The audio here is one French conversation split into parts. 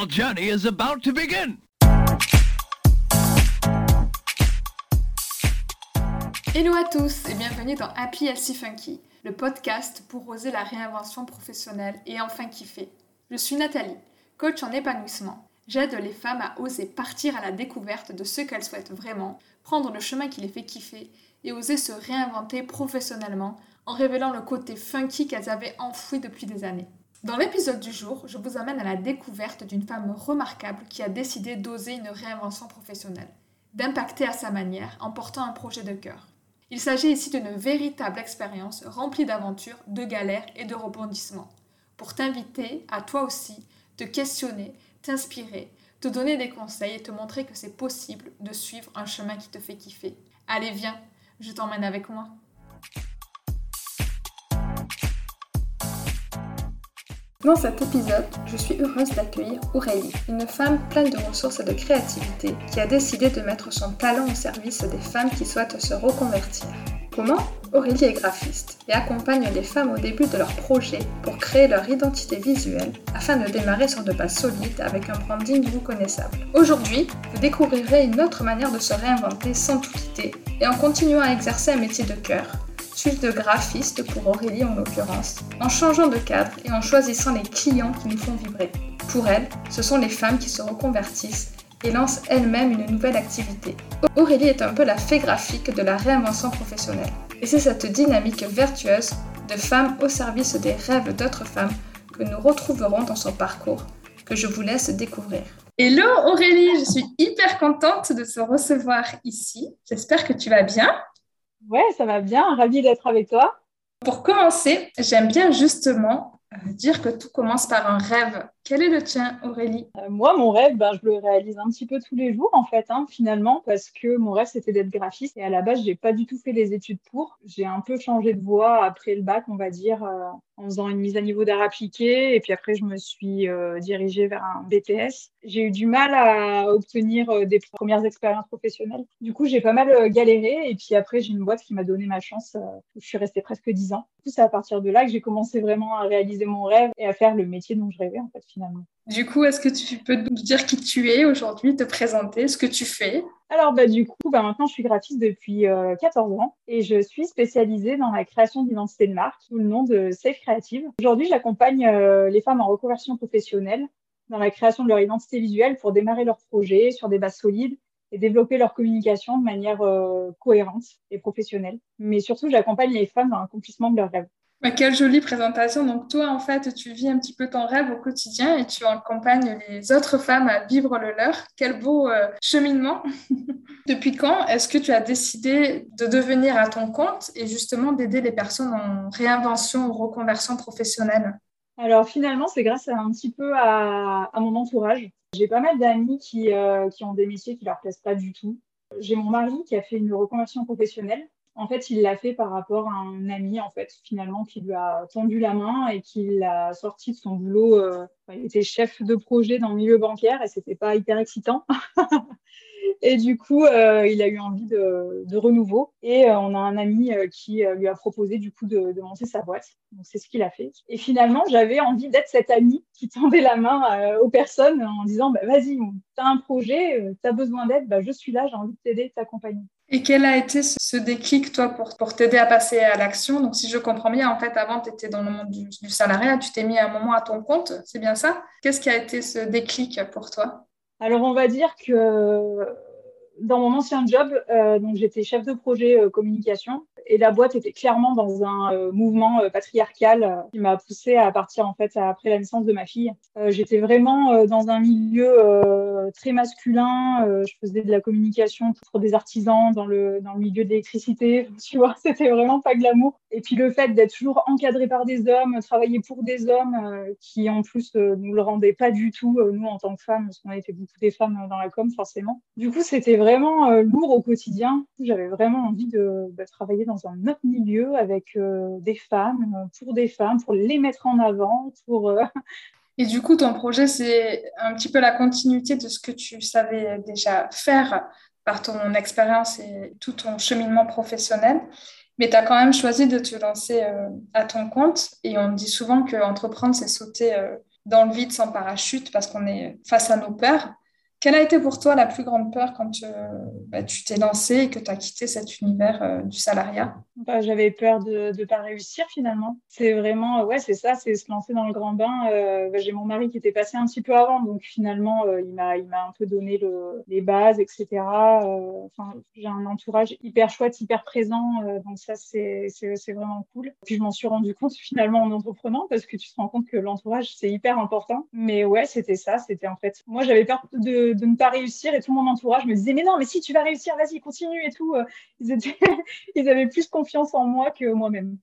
Your journey is about to begin. Hello à tous et bienvenue dans Happy Healthy Funky, le podcast pour oser la réinvention professionnelle et enfin kiffer. Je suis Nathalie, coach en épanouissement. J'aide les femmes à oser partir à la découverte de ce qu'elles souhaitent vraiment, prendre le chemin qui les fait kiffer et oser se réinventer professionnellement en révélant le côté funky qu'elles avaient enfoui depuis des années. Dans l'épisode du jour, je vous amène à la découverte d'une femme remarquable qui a décidé d'oser une réinvention professionnelle, d'impacter à sa manière en portant un projet de cœur. Il s'agit ici d'une véritable expérience remplie d'aventures, de galères et de rebondissements, pour t'inviter à toi aussi te questionner, t'inspirer, te donner des conseils et te montrer que c'est possible de suivre un chemin qui te fait kiffer. Allez, viens, je t'emmène avec moi. Dans cet épisode, je suis heureuse d'accueillir Aurélie, une femme pleine de ressources et de créativité qui a décidé de mettre son talent au service des femmes qui souhaitent se reconvertir. Comment Aurélie est graphiste et accompagne les femmes au début de leur projet pour créer leur identité visuelle afin de démarrer sur de bases solides avec un branding reconnaissable. Aujourd'hui, vous découvrirez une autre manière de se réinventer sans tout quitter et en continuant à exercer un métier de cœur de graphiste pour Aurélie en l'occurrence, en changeant de cadre et en choisissant les clients qui nous font vibrer. Pour elle, ce sont les femmes qui se reconvertissent et lancent elles-mêmes une nouvelle activité. Aurélie est un peu la fée graphique de la réinvention professionnelle. Et c'est cette dynamique vertueuse de femmes au service des rêves d'autres femmes que nous retrouverons dans son parcours, que je vous laisse découvrir. Hello Aurélie, je suis hyper contente de te recevoir ici. J'espère que tu vas bien. Ouais, ça va bien. Ravie d'être avec toi. Pour commencer, j'aime bien justement euh, dire que tout commence par un rêve. Quel est le tien, Aurélie? Euh, Moi, mon rêve, ben, je le réalise un petit peu tous les jours, en fait, hein, finalement, parce que mon rêve, c'était d'être graphiste. Et à la base, j'ai pas du tout fait les études pour. J'ai un peu changé de voie après le bac, on va dire, euh, en faisant une mise à niveau d'art appliqué. Et puis après, je me suis dirigée vers un BTS. J'ai eu du mal à obtenir des premières expériences professionnelles. Du coup, j'ai pas mal galéré. Et puis après, j'ai une boîte qui m'a donné ma chance. je suis restée presque dix ans. Du coup, c'est à partir de là que j'ai commencé vraiment à réaliser mon rêve et à faire le métier dont je rêvais, en fait, finalement. Du coup, est-ce que tu peux nous dire qui tu es aujourd'hui, te présenter, ce que tu fais? Alors, bah, du coup, bah, maintenant, je suis graphiste depuis 14 euh, ans et je suis spécialisée dans la création d'identité de marque sous le nom de Safe Creative. Aujourd'hui, j'accompagne euh, les femmes en reconversion professionnelle dans la création de leur identité visuelle pour démarrer leur projet sur des bases solides et développer leur communication de manière euh, cohérente et professionnelle. Mais surtout, j'accompagne les femmes dans l'accomplissement de leurs rêves quelle jolie présentation. Donc toi, en fait, tu vis un petit peu ton rêve au quotidien et tu accompagnes les autres femmes à vivre le leur. Quel beau euh, cheminement. Depuis quand est-ce que tu as décidé de devenir à ton compte et justement d'aider les personnes en réinvention ou reconversion professionnelle? Alors finalement, c'est grâce à un petit peu à, mon entourage. J'ai pas mal d'amis qui, euh, qui ont des métiers qui leur plaisent pas du tout. J'ai mon mari qui a fait une reconversion professionnelle en fait, il l'a fait par rapport à un ami, en fait, finalement, qui lui a tendu la main et qui l'a sorti de son boulot. Euh, il était chef de projet dans le milieu bancaire et c'était pas hyper excitant. Et du coup, euh, il a eu envie de, renouveau. Et euh, on a un ami qui lui a proposé du coup de, monter sa boîte. C'est ce qu'il a fait. Et finalement, j'avais envie d'être cet ami qui tendait la main aux personnes en disant bah, vas-y, tu as un projet, tu as besoin d'aide, bah, je suis là, j'ai envie de t'aider, de t'accompagner. Et quel a été ce déclic, toi, pour, t'aider à passer à l'action? Donc, si je comprends bien, en fait, avant, tu étais dans le monde du, salariat, tu t'es mis un moment à ton compte, c'est bien ça? Qu'est-ce qui a été ce déclic pour toi? Alors, on va dire que dans mon ancien job, euh, j'étais chef de projet euh, communication et la boîte était clairement dans un euh, mouvement patriarcal qui m'a poussée à partir en fait après la naissance de ma fille. j'étais vraiment dans un milieu très masculin. je faisais de la communication pour des artisans dans le dans le milieu de l'électricité. Tu vois, c'était vraiment pas glamour. Et puis le fait d'être toujours encadré par des hommes, travailler pour des hommes qui en plus nous le rendaient pas du tout nous en tant que femmes, parce qu'on était beaucoup des femmes dans la com forcément. Du coup, c'était vraiment euh, lourd au quotidien. J'avais vraiment envie de, bah, travailler dans un autre milieu avec euh, des femmes, euh, pour des femmes, pour les mettre en avant, pour... Et du coup, ton projet, c'est un petit peu la continuité de ce que tu savais déjà faire par ton expérience et tout ton cheminement professionnel. Mais tu as quand même choisi de te lancer à ton compte. Et on dit souvent qu'entreprendre, c'est sauter dans le vide sans parachute parce qu'on est face à nos peurs. Quelle a été pour toi la plus grande peur quand euh, bah, tu t'es lancé et que tu as quitté cet univers euh, du salariat? Bah, J'avais peur de ne pas réussir finalement. C'est vraiment, ouais, c'est ça, c'est se lancer dans le grand bain. Euh, bah, j'ai mon mari qui était passé un petit peu avant, donc finalement, il m'a un peu donné le, les bases, etc. Enfin, j'ai un entourage hyper chouette, hyper présent, donc ça, c'est vraiment cool. Puis je m'en suis rendu compte finalement en entreprenant parce que tu te rends compte que l'entourage, c'est hyper important. Mais ouais, c'était ça, c'était en fait, moi j'avais peur de de, ne pas réussir et tout mon entourage me disait mais non mais si tu vas réussir vas-y continue et tout. Ils, ils avaient plus confiance en moi que moi-même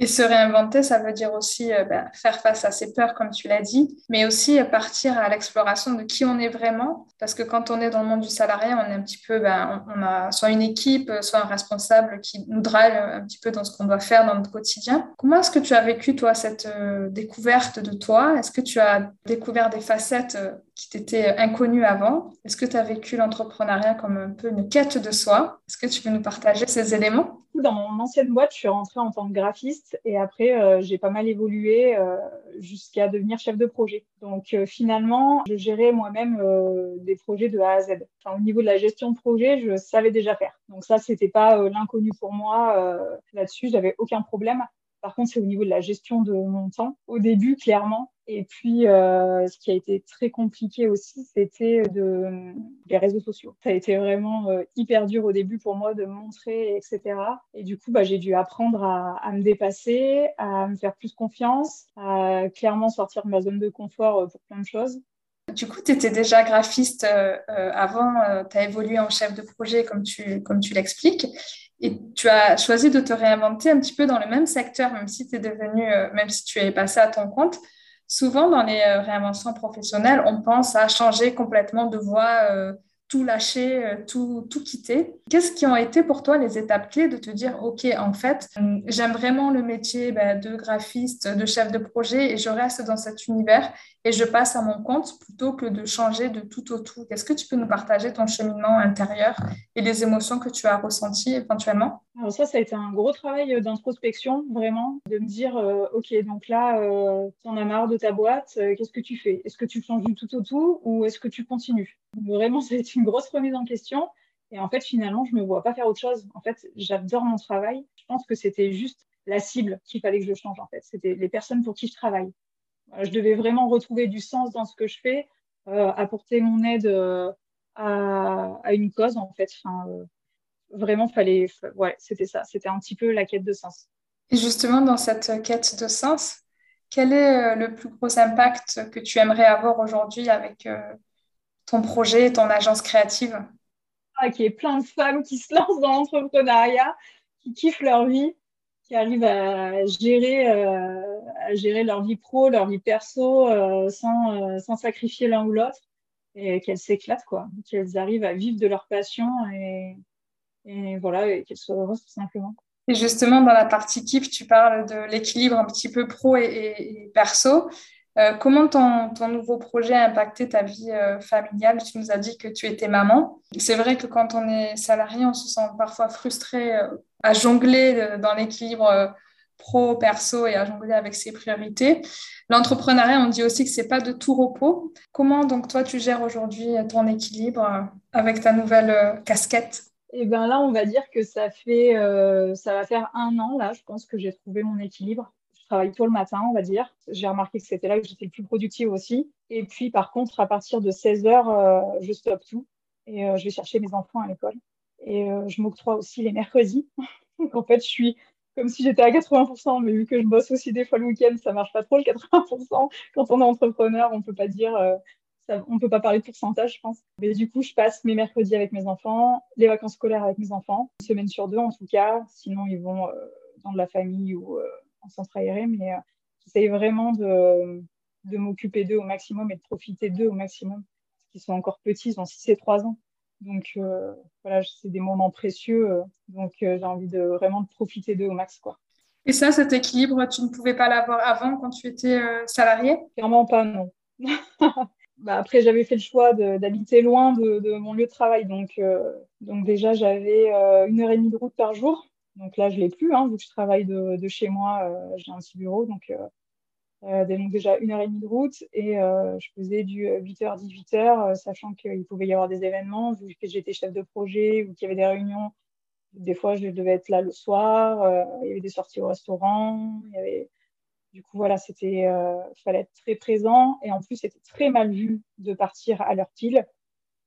et se réinventer, ça veut dire aussi euh, ben, faire face à ses peurs, comme tu l'as dit, mais aussi euh, partir à l'exploration de qui on est vraiment. Parce que quand on est dans le monde du salariat, on est un petit peu, ben, on, a soit une équipe, soit un responsable qui nous drive un petit peu dans ce qu'on doit faire dans notre quotidien. Comment est-ce que tu as vécu, toi, cette euh, découverte de toi? Est-ce que tu as découvert des facettes qui t'étaient inconnues avant? Est-ce que tu as vécu l'entrepreneuriat comme un peu une quête de soi? Est-ce que tu peux nous partager ces éléments? Dans mon ancienne boîte, je suis rentrée en tant que graphiste et après, euh, j'ai pas mal évolué euh, jusqu'à devenir chef de projet. Donc euh, finalement, je gérais moi-même des projets de A à Z. Au niveau de la gestion de projet, je savais déjà faire. Donc ça, c'était pas l'inconnu pour moi. Là-dessus, j'avais aucun problème. Par contre, c'est au niveau de la gestion de mon temps. Au début, clairement, et puis, euh, ce qui a été très compliqué aussi, c'était de les réseaux sociaux. Ça a été vraiment euh, hyper dur au début pour moi de montrer, etc. Et du coup, bah, j'ai dû apprendre à, me dépasser, à me faire plus confiance, à clairement sortir de ma zone de confort euh, pour plein de choses. Du coup, tu étais déjà graphiste avant, tu as évolué en chef de projet comme tu, comme tu l'expliques. Et tu as choisi de te réinventer un petit peu dans le même secteur, même si tu es devenu, même si tu es passé à ton compte. Souvent dans les euh, réinventions professionnelles, on pense à changer complètement de voie, euh, tout lâcher, euh, tout, tout quitter. Qu'est-ce qui ont été pour toi les étapes clés de te dire, OK, en fait, j'aime vraiment le métier ben, de graphiste, de chef de projet et je reste dans cet univers et je passe à mon compte plutôt que de changer de tout au tout? Est-ce que tu peux nous partager ton cheminement intérieur et les émotions que tu as ressenties éventuellement? Alors ça, ça a été un gros travail d'introspection, vraiment, de me dire, euh, OK, donc là, euh, tu en as marre de ta boîte, euh, qu'est-ce que tu fais? Est-ce que tu changes du tout au tout ou est-ce que tu continues? Vraiment, ça a été une grosse remise en question. Et en fait, finalement, je ne me vois pas faire autre chose. En fait, j'adore mon travail. Je pense que c'était juste la cible qu'il fallait que je change, en fait. C'était les personnes pour qui je travaille. Euh, je devais vraiment retrouver du sens dans ce que je fais, euh, apporter mon aide euh, à, une cause en fait. Vraiment, fallait, ouais, c'était ça. C'était un petit peu la quête de sens. Et justement, dans cette quête de sens, quel est le plus gros impact que tu aimerais avoir aujourd'hui avec ton projet, ton agence créative? Ah, Qu'il y ait plein de femmes qui se lancent dans l'entrepreneuriat, qui kiffent leur vie qui arrivent à gérer, euh, à gérer leur vie pro, leur vie perso euh, sans, euh, sans sacrifier l'un ou l'autre et qu'elles s'éclatent, quoi. Qu'elles arrivent à vivre de leur passion et, et voilà, et qu'elles soient heureuses tout simplement. Et justement, dans la partie kiff, tu parles de l'équilibre un petit peu pro et, perso. comment ton, ton, nouveau projet a impacté ta vie familiale? Tu nous as dit que tu étais maman. C'est vrai que quand on est salarié, on se sent parfois frustré à jongler euh, dans l'équilibre euh, pro, perso et à jongler avec ses priorités. L'entrepreneuriat, on dit aussi que c'est pas de tout repos. Comment donc toi tu gères aujourd'hui ton équilibre euh, avec ta nouvelle casquette? Eh bien là, on va dire que ça fait, ça va faire un an là. Je pense que j'ai trouvé mon équilibre. Je travaille tôt le matin, on va dire. J'ai remarqué que c'était là que j'étais le plus productive aussi. Et puis par contre, à partir de 16 heures, je stoppe tout et je vais chercher mes enfants à l'école. Et euh, je m'octroie aussi les mercredis. Donc en fait, je suis comme si j'étais à 80%, mais vu que je bosse aussi des fois le week-end, ça marche pas trop le 80%. Quand on est entrepreneur, on peut pas dire, euh, ça, on peut pas parler de pourcentage, je pense. Mais du coup, je passe mes mercredis avec mes enfants, les vacances scolaires avec mes enfants, une semaine sur deux en tout cas. Sinon, ils vont euh, dans de la famille ou en centre aéré. Mais j'essaye vraiment de, de m'occuper d'eux au maximum et de profiter d'eux au maximum. Parce qu'ils sont encore petits, ils ont 6 et 3 ans. Donc euh, voilà, c'est des moments précieux. Euh, donc euh, j'ai envie de vraiment de profiter d'eux au max. Quoi. Et ça, cet équilibre, tu ne pouvais pas l'avoir avant quand tu étais salarié Clairement pas, non. bah, après, j'avais fait le choix d'habiter loin de, mon lieu de travail. Donc, donc déjà, j'avais une heure et demie de route par jour. Donc là, je ne l'ai plus, hein, vu que je travaille de, chez moi, j'ai un petit bureau. Donc donc déjà une heure et demie de route et je faisais du 8h, 18h, sachant qu'il pouvait y avoir des événements, vu que j'étais chef de projet ou qu'il y avait des réunions. Des fois, je devais être là le soir, il y avait des sorties au restaurant, il y avait du coup, voilà, c'était, euh, fallait être très présent. Et en plus, c'était très mal vu de partir à l'heure pile,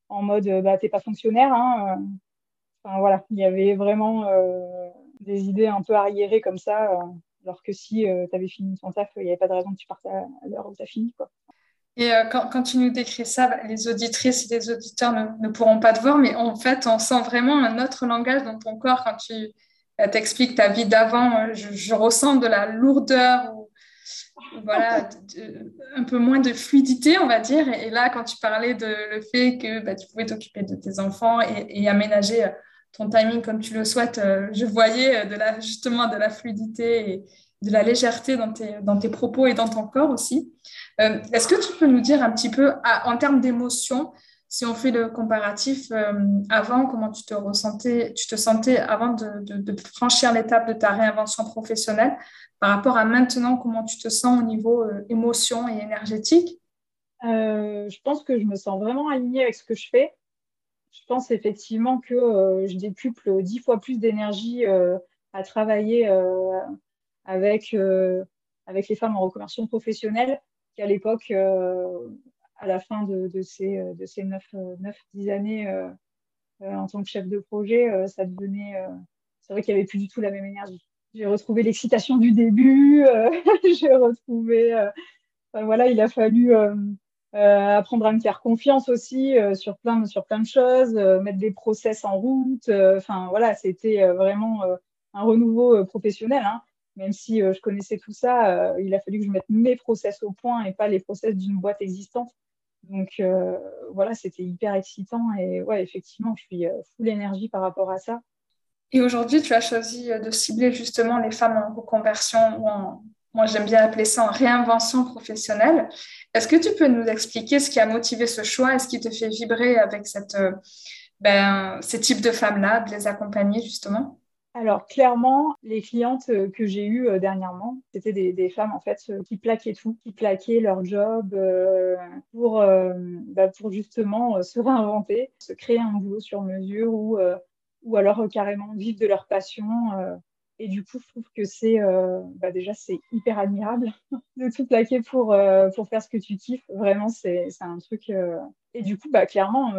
en mode, euh, bah, t'es pas fonctionnaire. Hein, euh. Enfin, voilà, il y avait vraiment euh, des idées un peu arriérées comme ça. alors que si tu avais fini ton taf, il n'y avait pas de raison que tu partes à, l'heure où tu as fini. Quoi. Et quand, tu nous décris ça, bah, les auditrices et les auditeurs ne, pourront pas te voir, mais en fait, on sent vraiment un autre langage dans ton corps quand tu t'expliques ta vie d'avant. Je, ressens de la lourdeur voilà, un peu moins de fluidité, on va dire. Et, là, quand tu parlais de le fait que bah, tu pouvais t'occuper de tes enfants et, aménager euh, ton timing comme tu le souhaites, euh, je voyais euh, de la, justement de la fluidité et de la légèreté dans tes, dans tes propos et dans ton corps aussi. Est-ce que tu peux nous dire un petit peu, en termes d'émotion, si on fait le comparatif, avant, comment tu te ressentais, tu te sentais avant de, de franchir l'étape de ta réinvention professionnelle par rapport à maintenant, comment tu te sens au niveau euh, émotion et énergétique? Euh, Je pense que je me sens vraiment alignée avec ce que je fais. Je pense effectivement que euh, je décuple dix fois plus d'énergie à travailler avec, avec les femmes en reconversion professionnelle qu'à l'époque, à la fin de, ces, de ces 9-10 années en tant que chef de projet, ça devenait. c'est vrai qu'il n'y avait plus du tout la même énergie j'ai retrouvé l'excitation du début, euh, j'ai retrouvé, euh, voilà, il a fallu euh, apprendre à me faire confiance aussi sur plein sur plein de choses, mettre des process en route. Enfin voilà, c'était vraiment un renouveau professionnel. Hein. Même si je connaissais tout ça, il a fallu que je mette mes process au point et pas les process d'une boîte existante. Donc voilà, c'était hyper excitant et ouais, effectivement, je suis full énergie par rapport à ça. Et aujourd'hui, tu as choisi de cibler justement les femmes en reconversion ou en, moi j'aime bien appeler ça en réinvention professionnelle. Est-ce que tu peux nous expliquer ce qui a motivé ce choix? Et ce qui te fait vibrer avec cette, euh, ben, ces types de femmes-là, de les accompagner justement? Alors clairement, les clientes euh, que j'ai eues euh, dernièrement, c'était des, femmes en fait qui plaquaient tout, qui plaquaient leur job pour, bah, pour justement se réinventer, se créer un boulot sur mesure ou ou alors euh, carrément vivre de leur passion. Euh, et du coup, je trouve que c'est euh, bah déjà c'est hyper admirable de tout plaquer pour, pour faire ce que tu kiffes. Vraiment, c'est un truc. Et du coup, bah, clairement,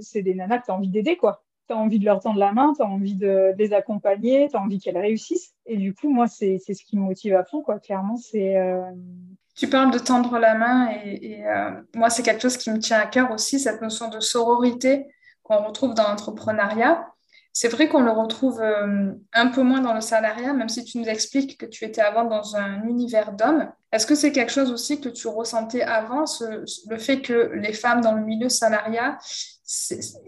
c'est des nanas que tu envie d'aider, quoi. Tu as envie de leur tendre la main, tu as envie de, les accompagner, tu as envie qu'elles réussissent. Et du coup, moi, c'est ce qui me motive à fond, quoi. Clairement, c'est. Tu parles de tendre la main et, et moi, c'est quelque chose qui me tient à cœur aussi, cette notion de sororité qu'on retrouve dans l'entrepreneuriat. C'est vrai qu'on le retrouve euh, un peu moins dans le salariat, même si tu nous expliques que tu étais avant dans un univers d'hommes. Est-ce que c'est quelque chose aussi que tu ressentais avant, le fait que les femmes dans le milieu salariat,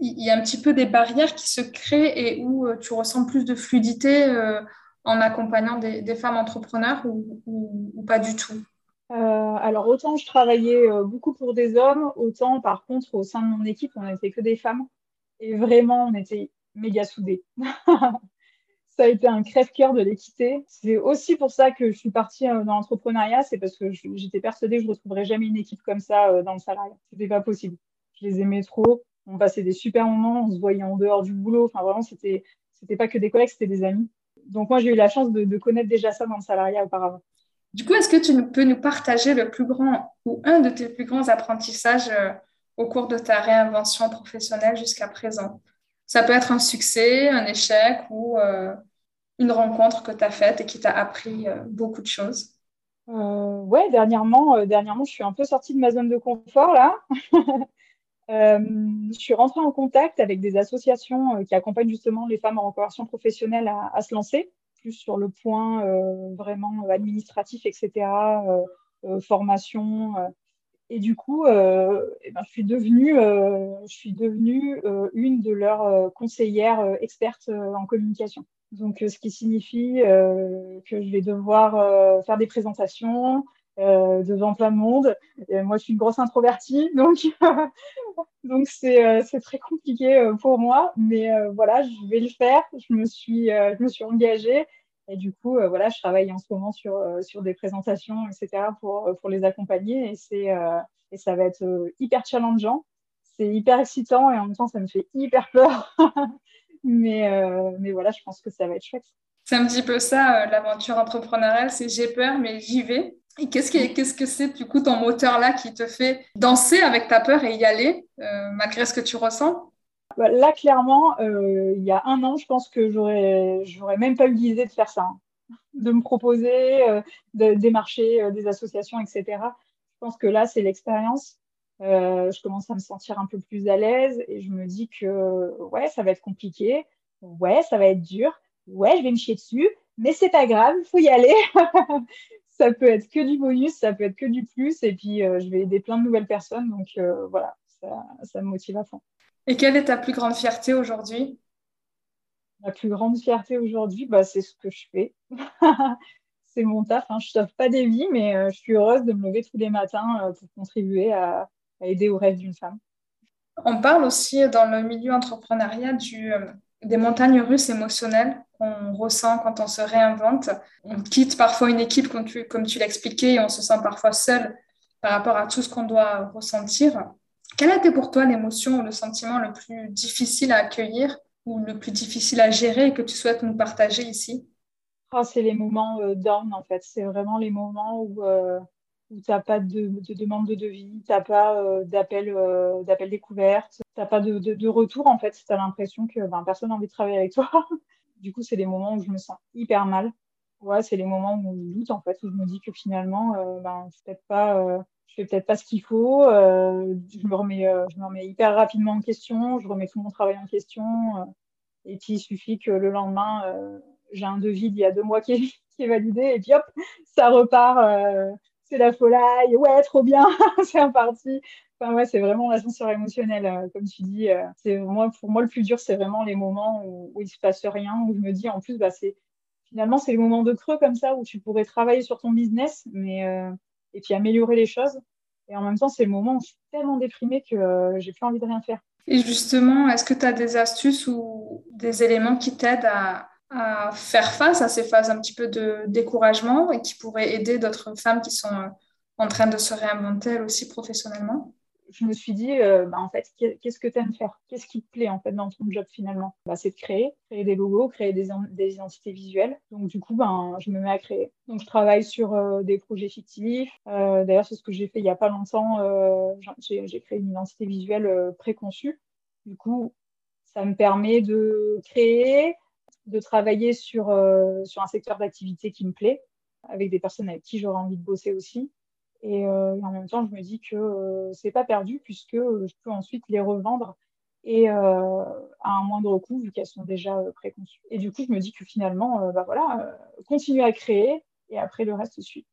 il y a un petit peu des barrières qui se créent et où euh, tu ressens plus de fluidité euh, en accompagnant des, femmes entrepreneurs ou, pas du tout? Alors autant je travaillais beaucoup pour des hommes, autant par contre au sein de mon équipe on n'était que des femmes et vraiment on était méga soudés. ça a été un crève-cœur de l'équité. C'est aussi pour ça que je suis partie euh, dans l'entrepreneuriat, c'est parce que j'étais persuadée que je ne retrouverais jamais une équipe comme ça euh, dans le salariat. C'était pas possible. Je les aimais trop. On passait des super moments, on se voyait en dehors du boulot. Enfin, vraiment, c'était, c'était pas que des collègues, c'était des amis. Donc, moi, j'ai eu la chance de, connaître déjà ça dans le salariat auparavant. Du coup, est-ce que tu peux nous partager le plus grand ou un de tes plus grands apprentissages euh, au cours de ta réinvention professionnelle jusqu'à présent? Ça peut être un succès, un échec ou euh, une rencontre que tu as faite et qui t'a appris euh, beaucoup de choses. Euh, ouais, dernièrement, euh, dernièrement, je suis un peu sortie de ma zone de confort là. je suis rentrée en contact avec des associations qui accompagnent justement les femmes en reconversion professionnelle à, se lancer, plus sur le point vraiment administratif, etc., formation et du coup, euh, eh ben, je suis devenue, euh, euh, une de leurs conseillères expertes en communication. Donc, ce qui signifie que je vais devoir faire des présentations devant plein de monde. Moi, je suis une grosse introvertie, donc c'est très compliqué pour moi. Mais voilà, je vais le faire. Je me suis engagée Et du coup, voilà, je travaille en ce moment sur, sur des présentations, etc., pour, pour les accompagner. Et, c'est, et ça va être hyper challengeant. C'est hyper excitant et en même temps, ça me fait hyper peur. mais, mais voilà, je pense que ça va être chouette. C'est un petit peu ça, l'aventure entrepreneuriale, c'est j'ai peur, mais j'y vais. Et qu'est-ce, qu'est-ce que c'est du coup ton moteur là qui te fait danser avec ta peur et y aller malgré ce que tu ressens? Là, clairement, euh, il y a un an, je pense que j'aurais, j'aurais même pas eu l'idée de faire ça, hein. de me proposer, euh, de démarcher euh, des associations, etc. Je pense que là, c'est l'expérience. je commence à me sentir un peu plus à l'aise et je me dis que ouais, ça va être compliqué, ouais, ça va être dur, ouais, je vais me chier dessus, mais c'est pas grave, il faut y aller. ça peut être que du bonus, ça peut être que du plus, et puis je vais aider plein de nouvelles personnes, donc voilà, ça, ça me motive à fond. Et quelle est ta plus grande fierté aujourd'hui? Ma plus grande fierté aujourd'hui, bah, c'est ce que je fais. c'est mon taf. Hein. Je ne sauve pas des vies, mais euh, je suis heureuse de me lever tous les matins euh, pour contribuer à, aider au rêve d'une femme. On parle aussi dans le milieu entrepreneurial du, euh, des montagnes russes émotionnelles qu'on ressent quand on se réinvente. On quitte parfois une équipe, comme tu, comme tu l'expliquais, et on se sent parfois seul par rapport à tout ce qu'on doit ressentir. Quelle a été pour toi l'émotion ou le sentiment le plus difficile à accueillir ou le plus difficile à gérer que tu souhaites nous partager ici? Oh, C'est les moments euh, down en fait. C'est vraiment les moments où, euh, où tu n'as pas de, demande de devis, tu n'as pas euh, d'appel découverte, tu n'as pas de, retour en fait. Tu as l'impression que ben, personne n'a envie de travailler avec toi. du coup, c'est les moments où je me sens hyper mal. Ouais, c'est les moments où je doute en fait, où je me dis que finalement, ben, peut-être pas fais peut-être pas ce qu'il faut, euh, je, me remets, euh, je me remets hyper rapidement en question, je remets tout mon travail en question. Euh, et puis il suffit que le lendemain, j'ai un devis d'il y a deux mois qui est, validé, et puis hop, ça repart, c'est la folie, ouais, trop bien, c'est reparti. Enfin, ouais, c'est vraiment l'ascenseur émotionnel, comme tu dis. c'est moi, pour moi, le plus dur, c'est vraiment les moments où, où il se passe rien, où je me dis, en plus, bah, c'est finalement, c'est les moments de creux comme ça où tu pourrais travailler sur ton business, mais et puis améliorer les choses. Et en même temps, c'est le moment où je suis tellement déprimée que euh, j'ai plus envie de rien faire. Et justement, est-ce que tu as des astuces ou des éléments qui t'aident à, faire face à ces phases un petit peu de découragement et qui pourraient aider d'autres femmes qui sont euh, en train de se réinventer elles aussi professionnellement? Je me suis dit, euh, bah, en fait, qu'est-ce que tu aimes faire? Qu'est-ce qui te plaît en fait dans ton job finalement? Bah, C'est de créer, créer des logos, créer des, identités visuelles. Donc du coup, ben, je me mets à créer. Donc je travaille sur euh, des projets fictifs. Euh, d'ailleurs, c'est ce que j'ai fait il n'y a pas longtemps. j'ai créé une identité visuelle préconçue. Du coup, ça me permet de créer, de travailler sur, sur un secteur d'activité qui me plaît, avec des personnes avec qui j'aurais envie de bosser aussi. Euh, et, en même temps, je me dis que euh, c'est pas perdu puisque euh, je peux ensuite les revendre et à un moindre coût vu qu'elles sont déjà préconçues. Et du coup, je me dis que finalement, bah voilà, continuer à créer et après le reste suit.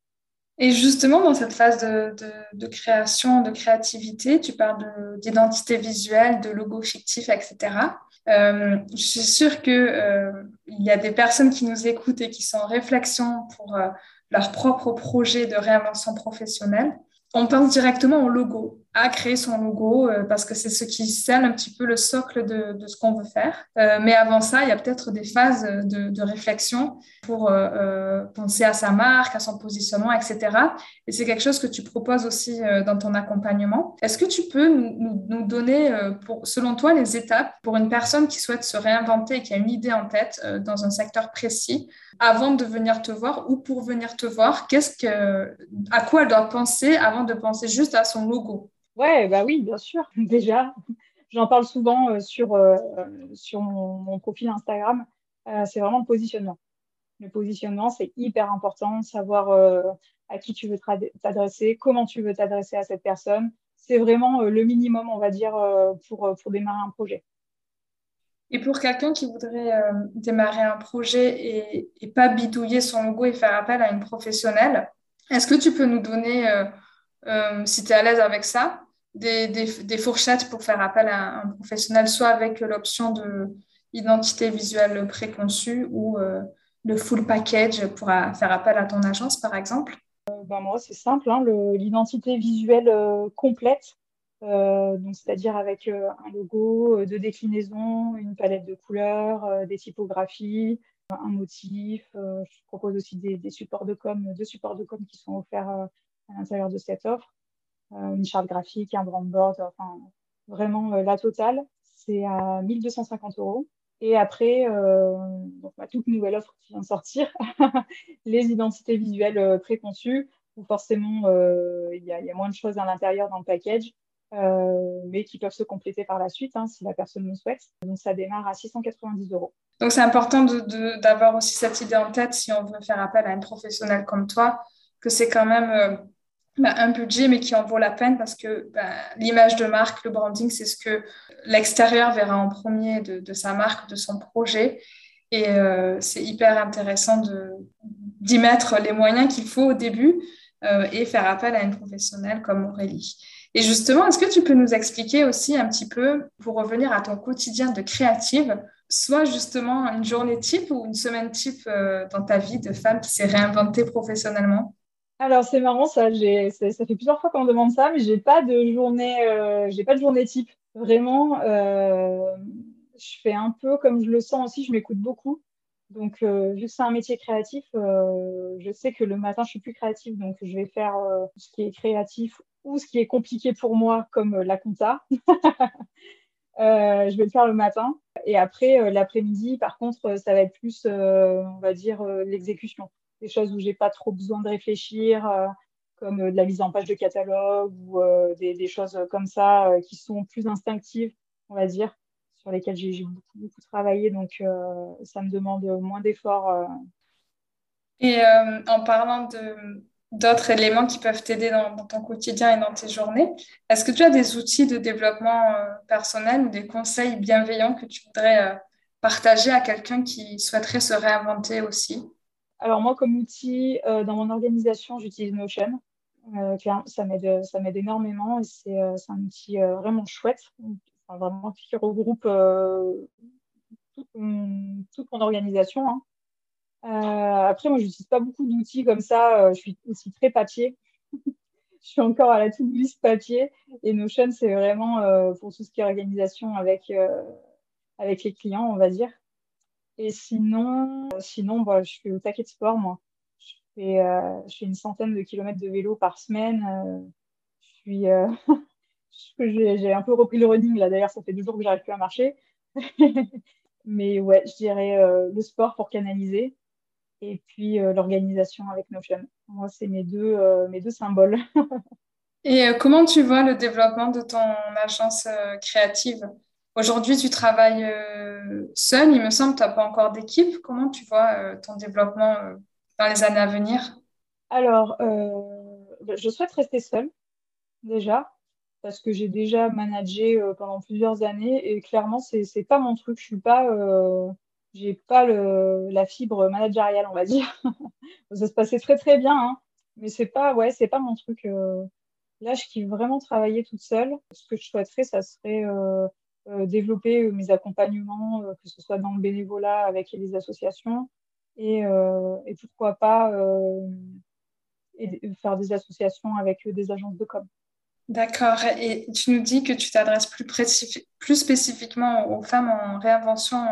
Et justement, dans cette phase de, de, création, de créativité, tu parles d'identité visuelle, de logo fictif, etc. je suis sûre qu'il il y a des personnes qui nous écoutent et qui sont en réflexion pour leur propre projet de réinvention professionnelle, on pense directement au logo à créer son logo euh, parce que c'est ce qui scelle un petit peu le socle de, ce qu'on veut faire. Euh, mais avant ça, il y a peut-être des phases de, réflexion pour euh, penser à sa marque, à son positionnement, etc. Et c'est quelque chose que tu proposes aussi dans ton accompagnement. Est-ce que tu peux nous, donner, selon toi, les étapes pour une personne qui souhaite se réinventer et qui a une idée en tête dans un secteur précis avant de venir te voir ou pour venir te voir? Qu'est-ce que, à quoi elle doit penser avant de penser juste à son logo? Ouais, bah oui, bien sûr. Déjà, j'en parle souvent euh, sur, euh, mon, profil Instagram. Euh, c'est vraiment le positionnement. Le positionnement, c'est hyper important, savoir à qui tu veux t'adresser, comment tu veux t'adresser à cette personne. C'est vraiment le minimum, on va dire, pour, démarrer un projet. Et pour quelqu'un qui voudrait démarrer un projet et, et, pas bidouiller son logo et faire appel à une professionnelle, est-ce que tu peux nous donner si tu es à l'aise avec ça, des, des, fourchettes pour faire appel à un professionnel, soit avec l'option de identité visuelle préconçue ou euh, le full package pour faire appel à ton agence, par exemple euh, ben Moi, c'est simple, hein, l'identité visuelle complète, donc c'est-à-dire avec un logo, deux déclinaisons, une palette de couleurs, des typographies, un motif. je propose aussi des, des, supports de com, deux supports de com qui sont offerts à l'intérieur de cette offre. Une charte graphique, un brand board, enfin vraiment la totale. C'est à 1250 euros. Et après, euh, donc ma toute nouvelle offre qui vient de sortir, les identités visuelles euh, préconçues, où forcément euh, il y, a moins de choses à l'intérieur dans le package, mais qui peuvent se compléter par la suite hein, si la personne le souhaite. Donc ça démarre à 690 euros. Donc c'est important d'avoir aussi cette idée en tête si on veut faire appel à une professionnelle comme toi, que c'est quand même bah, un budget, mais qui en vaut la peine parce que bah, l'image de marque, le branding, c'est ce que l'extérieur verra en premier de, sa marque, de son projet. Et euh, c'est hyper intéressant d'y mettre les moyens qu'il faut au début euh, et faire appel à une professionnelle comme Aurélie. Et justement, est-ce que tu peux nous expliquer aussi un petit peu, pour revenir à ton quotidien de créative, soit justement une journée type ou une semaine type euh, dans ta vie de femme qui s'est réinventée professionnellement? Alors c'est marrant ça, ça, fait plusieurs fois qu'on me demande ça, mais j'ai pas de journée, euh, j'ai pas de journée type. Vraiment, euh, je fais un peu comme je le sens aussi, je m'écoute beaucoup. Donc euh, vu que c'est un métier créatif, je sais que le matin je suis plus créative, donc je vais faire ce qui est créatif ou ce qui est compliqué pour moi, comme la compta. je vais le faire le matin. Et après, l'après-midi, par contre, ça va être plus, on va dire, l'exécution des choses où j'ai pas trop besoin de réfléchir, euh, comme euh, de la mise en page de catalogue ou euh, des, choses comme ça qui sont plus instinctives, on va dire, sur lesquelles j'ai beaucoup, beaucoup travaillé. Donc, ça me demande moins d'efforts. Et en parlant de d'autres éléments qui peuvent t'aider dans, ton quotidien et dans tes journées. Est-ce que tu as des outils de développement personnel ou des conseils bienveillants que tu voudrais partager à quelqu'un qui souhaiterait se réinventer aussi? Alors moi, comme outil euh, dans mon organisation, j'utilise Notion. Euh, ça m'aide, énormément et c'est, euh, un outil vraiment chouette, vraiment qui regroupe toute mon, organisation. Hein. après, moi, je n'utilise pas beaucoup d'outils comme ça. je suis aussi très papier. je suis encore à la to-do list papier. Et Notion, c'est vraiment pour tout ce qui est organisation avec, avec les clients, on va dire. Et sinon, sinon bah, je fais au taquet de sport, moi. Je fais, euh, je fais une centaine de kilomètres de vélo par semaine. Euh, euh, j'ai un peu repris le running, là. D'ailleurs, ça fait deux jours que j'arrive plus à marcher. Mais ouais, je dirais le sport pour canaliser et puis l'organisation avec Notion. Moi, c'est mes mes deux symboles. et comment tu vois le développement de ton agence créative? Aujourd'hui, tu travailles euh, seul, il me semble, tu n'as pas encore d'équipe. Comment tu vois euh, ton développement euh, dans les années à venir? Alors, bah, je souhaite rester seule, déjà, parce que j'ai déjà managé pendant plusieurs années et clairement, ce n'est pas mon truc. Je suis pas, pas la fibre managériale, on va dire. Ça se passait très, très bien, hein, mais c'est pas, ouais, pas mon truc. Là, je kiffe vraiment travailler toute seule. Ce que je souhaiterais, ça serait développer euh, mes accompagnements, euh, que ce soit dans le bénévolat avec les associations, et, pourquoi pas faire des associations avec des agences de com. D'accord. Et tu nous dis que tu t'adresses plus spécifiquement aux femmes en réinvention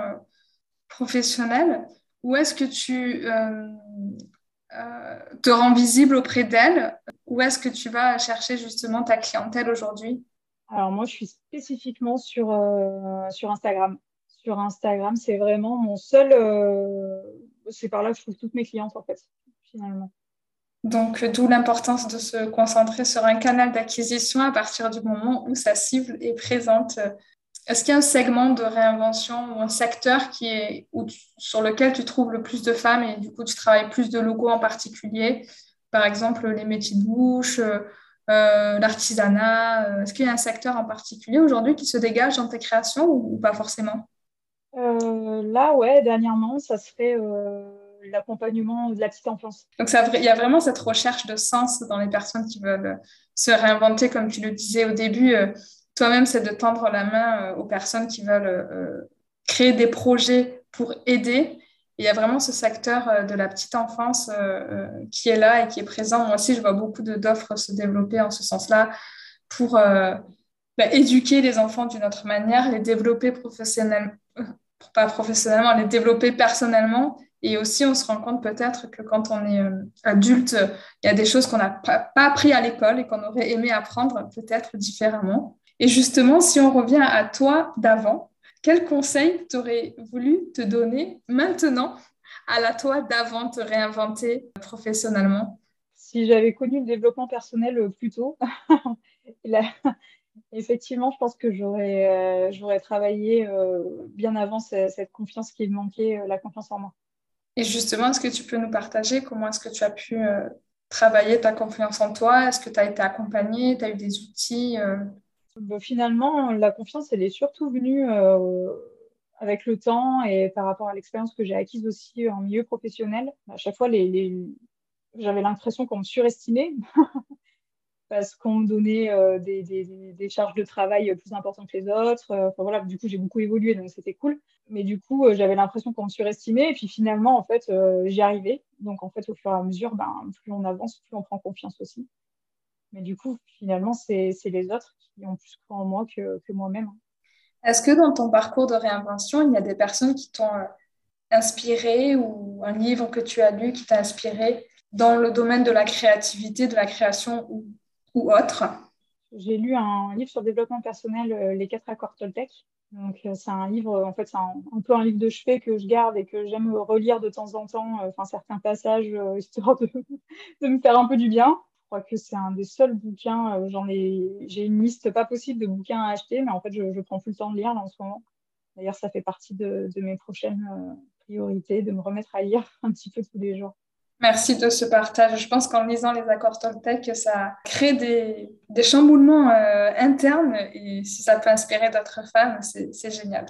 professionnelle. Où est-ce que tu te rends visible auprès d'elles? Où est-ce que tu vas chercher justement ta clientèle aujourd'hui? Alors moi, je suis spécifiquement sur, euh, sur Instagram. Sur Instagram, c'est vraiment mon seul... Euh, c'est par là que je trouve toutes mes clientes, en fait, finalement. Donc, d'où l'importance de se concentrer sur un canal d'acquisition à partir du moment où sa cible est présente. Est-ce qu'il y a un segment de réinvention ou un secteur qui est, sur lequel tu trouves le plus de femmes et du coup tu travailles plus de logos en particulier? Par exemple, les métiers de bouche, euh, l'artisanat euh, Est-ce qu'il y a un secteur en particulier aujourd'hui qui se dégage dans tes créations ou, pas forcément? Euh, Là, ouais, dernièrement, ça serait l'accompagnement de la petite enfance. Donc, il y a vraiment cette recherche de sens dans les personnes qui veulent se réinventer, comme tu le disais au début. Toi-même, c'est de tendre la main aux personnes qui veulent créer des projets pour aider il y a vraiment ce secteur euh, de la petite enfance euh, euh, qui est là et qui est présent. Moi aussi, je vois beaucoup d'offres se développer en ce sens-là pour bah, éduquer les enfants d'une autre manière, les développer professionnellement pas professionnellement, les développer personnellement. Et aussi, on se rend compte peut-être que quand on est adulte, il y a des choses qu'on n'a pas, pas appris à l'école et qu'on aurait aimé apprendre peut-être différemment. Et justement, si on revient à toi d'avant, quel conseil t'aurais voulu te donner maintenant à la toi d'avant te réinventer professionnellement? Si j'avais connu le développement personnel euh, plus tôt, effectivement, je pense que j'aurais euh, j'aurais travaillé euh, bien avant cette, confiance qui me manquait, la confiance en moi. Et justement, est-ce que tu peux nous partager comment est-ce que tu as pu travailler ta confiance en toi? Est-ce que tu as été accompagnée? Tu as eu des outils bah, Finalement, la confiance, elle est surtout venue avec le temps et par rapport à l'expérience que j'ai acquise aussi en milieu professionnel, à chaque fois, j'avais l'impression qu'on me surestimait parce qu'on me donnait euh, des, charges de travail plus importantes que les autres. Voilà, du coup, j'ai beaucoup évolué, donc c'était cool. Mais du coup, euh, j'avais l'impression qu'on me surestimait. Et puis finalement, en fait, euh, j'y arrivais. Donc, en fait, au fur et à mesure, ben, plus on avance, plus on prend confiance aussi. Mais du coup, finalement, c'est les autres qui ont plus cru en moi que, que moi-même. Est-ce que dans ton parcours de réinvention, il y a des personnes qui t'ont euh, inspiré ou un livre que tu as lu qui t'a inspiré dans le domaine de la créativité, de la création ou, ou autre? J'ai lu un livre sur le développement personnel, euh, Les quatre accords Toltec. Donc, euh, c'est un livre, en fait, c'est un, peu un livre de chevet que je garde et que j'aime relire de temps en temps, enfin, certains passages, histoire de, de me faire un peu du bien crois que c'est un des seuls bouquins. Euh, j'ai une liste pas possible de bouquins à acheter, mais en fait, je, je prends plus le temps de lire en ce moment. D'ailleurs, ça fait partie de, mes prochaines euh, priorités, de me remettre à lire un petit peu tous les jours. Merci de ce partage. Je pense qu'en lisant les accords Toltec, ça crée des, des chamboulements euh, internes et si ça peut inspirer d'autres femmes, c'est génial.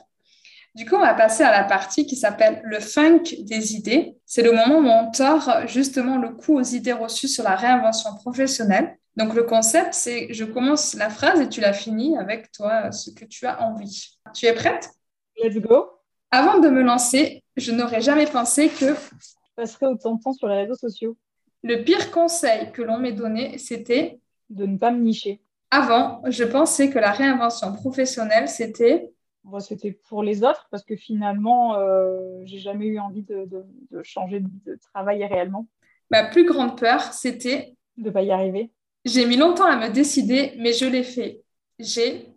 Du coup, on va passer à la partie qui s'appelle le funk des idées. C'est le moment où on tord justement le coup aux idées reçues sur la réinvention professionnelle. Donc, le concept, c'est je commence la phrase et tu la finis avec toi, ce que tu as envie. Tu es prête? Let's go. Avant de me lancer, je n'aurais jamais pensé que je passerais autant de temps sur les réseaux sociaux. Le pire conseil que l'on m'ait donné, c'était de ne pas me nicher. Avant, je pensais que la réinvention professionnelle, c'était c'était pour les autres parce que finalement, euh, j'ai jamais eu envie de, changer de travail réellement. Ma plus grande peur, c'était de ne pas y arriver. J'ai mis longtemps à me décider, mais je l'ai fait. J'ai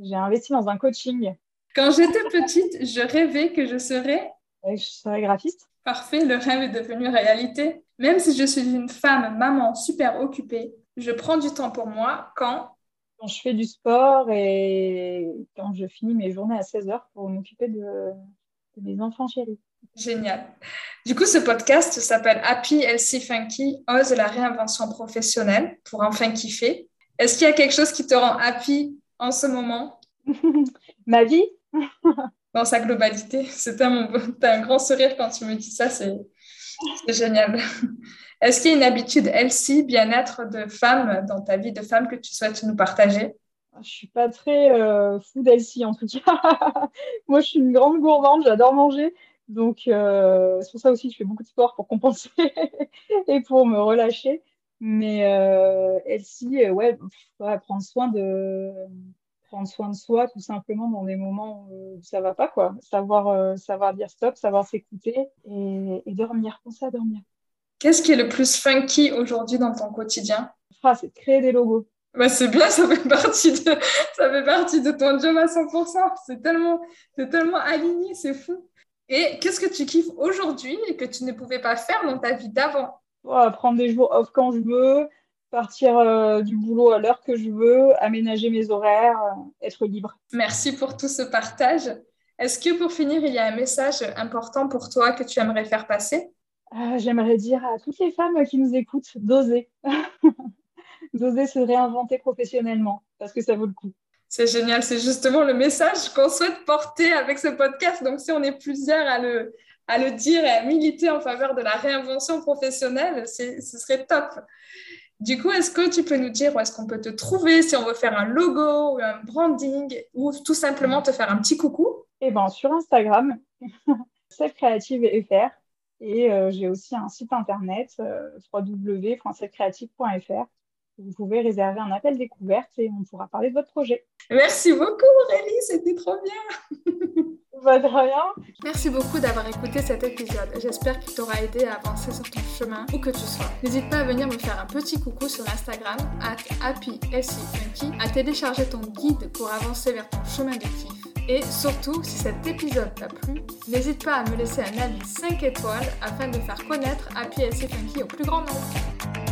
j'ai investi dans un coaching. Quand j'étais petite, je rêvais que je serais je serais graphiste. Parfait, le rêve est devenu réalité. Même si je suis une femme, maman super occupée, je prends du temps pour moi quand quand je fais du sport et quand je finis mes journées à 16 heures pour m'occuper de, mes enfants chéris. Génial. Du coup, ce podcast s'appelle Happy Elsie Funky, ose la réinvention professionnelle pour enfin kiffer. Est-ce qu'il y a quelque chose qui te rend happy en ce moment? Ma vie? Dans sa globalité. C'est un, un grand sourire quand tu me dis ça, c'est génial. Est-ce qu'il y a une habitude Elsie, bien-être de femme dans ta vie de femme que tu souhaites nous partager? Je suis pas très euh, fou d'Elsie en tout cas. Moi, je suis une grande gourmande, j'adore manger. Donc, euh, c'est pour ça aussi que je fais beaucoup de sport pour compenser et pour me relâcher. Mais euh, Elsie, euh, ouais, prendre soin de prendre soin de soi tout simplement dans des moments où ça va pas quoi savoir savoir dire stop savoir s'écouter et, et dormir penser à dormir Qu'est-ce qui est le plus funky aujourd'hui dans ton quotidien? Ah, C'est de créer des logos. Bah, c'est bien, ça fait, partie de, ça fait partie de ton job à 100%. C'est tellement, tellement aligné, c'est fou. Et qu'est-ce que tu kiffes aujourd'hui et que tu ne pouvais pas faire dans ta vie d'avant? Prendre des jours off quand je veux, partir euh, du boulot à l'heure que je veux, aménager mes horaires, euh, être libre. Merci pour tout ce partage. Est-ce que pour finir, il y a un message important pour toi que tu aimerais faire passer? Euh, j'aimerais dire à toutes les femmes qui nous écoutent d'oser. d'oser se réinventer professionnellement, parce que ça vaut le coup. C'est génial, c'est justement le message qu'on souhaite porter avec ce podcast. Donc, si on est plusieurs à le, à le dire et à militer en faveur de la réinvention professionnelle, ce serait top. Du coup, est-ce que tu peux nous dire où est-ce qu'on peut te trouver si on veut faire un logo ou un branding ou tout simplement te faire un petit coucou? Eh bien, sur Instagram, c'est créative FR et euh, j'ai aussi un site internet euh, www.françaiscreative.fr vous pouvez réserver un appel découverte et on pourra parler de votre projet. Merci beaucoup Aurélie, c'était trop bien. Bah, de rien. Merci beaucoup d'avoir écouté cet épisode. J'espère qu'il t'aura aidé à avancer sur ton chemin où que tu sois. N'hésite pas à venir me faire un petit coucou sur Instagram, at à télécharger ton guide pour avancer vers ton chemin de kiff. Et surtout, si cet épisode t'a plu, n'hésite pas à me laisser un avis 5 étoiles afin de faire connaître Happy SC Funky au plus grand nombre.